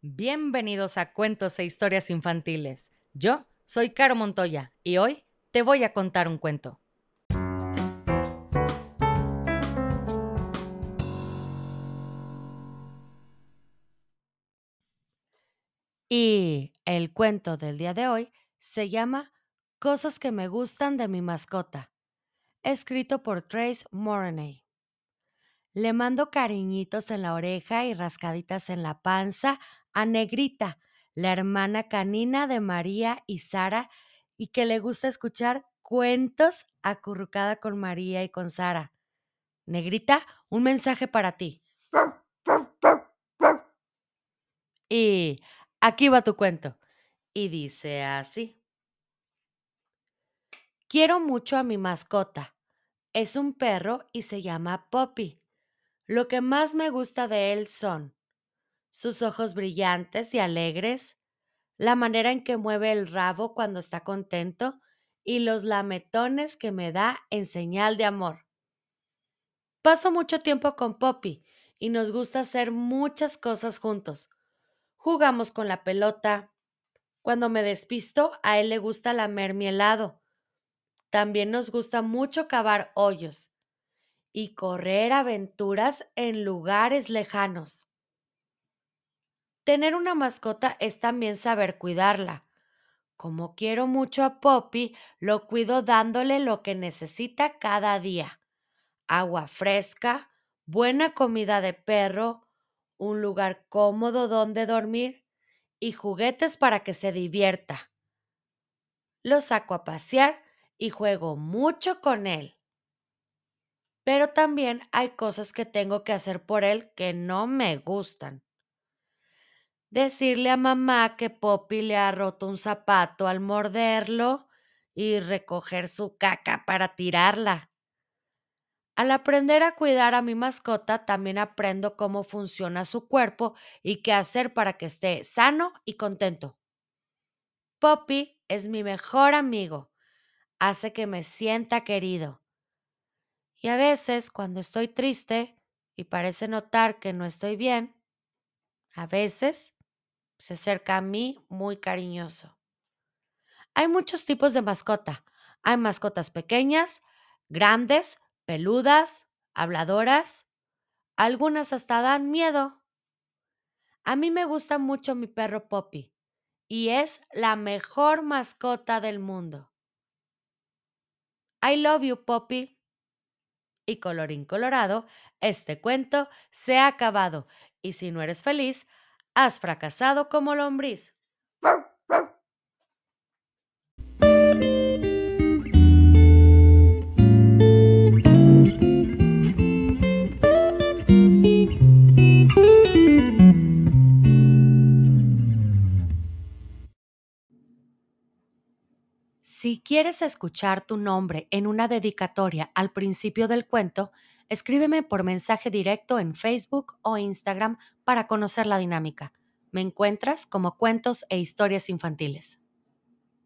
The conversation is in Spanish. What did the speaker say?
Bienvenidos a Cuentos e Historias Infantiles. Yo soy Caro Montoya y hoy te voy a contar un cuento. Y el cuento del día de hoy se llama Cosas que me gustan de mi mascota, escrito por Trace Moroney. Le mando cariñitos en la oreja y rascaditas en la panza a Negrita, la hermana canina de María y Sara, y que le gusta escuchar cuentos acurrucada con María y con Sara. Negrita, un mensaje para ti. Y aquí va tu cuento. Y dice así. Quiero mucho a mi mascota. Es un perro y se llama Poppy. Lo que más me gusta de él son sus ojos brillantes y alegres, la manera en que mueve el rabo cuando está contento y los lametones que me da en señal de amor. Paso mucho tiempo con Poppy y nos gusta hacer muchas cosas juntos. Jugamos con la pelota. Cuando me despisto, a él le gusta lamer mi helado. También nos gusta mucho cavar hoyos y correr aventuras en lugares lejanos. Tener una mascota es también saber cuidarla. Como quiero mucho a Poppy, lo cuido dándole lo que necesita cada día. Agua fresca, buena comida de perro, un lugar cómodo donde dormir y juguetes para que se divierta. Lo saco a pasear y juego mucho con él. Pero también hay cosas que tengo que hacer por él que no me gustan decirle a mamá que Poppy le ha roto un zapato al morderlo y recoger su caca para tirarla. Al aprender a cuidar a mi mascota, también aprendo cómo funciona su cuerpo y qué hacer para que esté sano y contento. Poppy es mi mejor amigo. Hace que me sienta querido. Y a veces, cuando estoy triste y parece notar que no estoy bien, a veces se acerca a mí muy cariñoso. Hay muchos tipos de mascota. Hay mascotas pequeñas, grandes, peludas, habladoras. Algunas hasta dan miedo. A mí me gusta mucho mi perro Poppy y es la mejor mascota del mundo. I love you, Poppy. Y colorín colorado, este cuento se ha acabado y si no eres feliz, Has fracasado como lombriz. Si quieres escuchar tu nombre en una dedicatoria al principio del cuento, escríbeme por mensaje directo en Facebook o Instagram para conocer la dinámica. Me encuentras como cuentos e historias infantiles.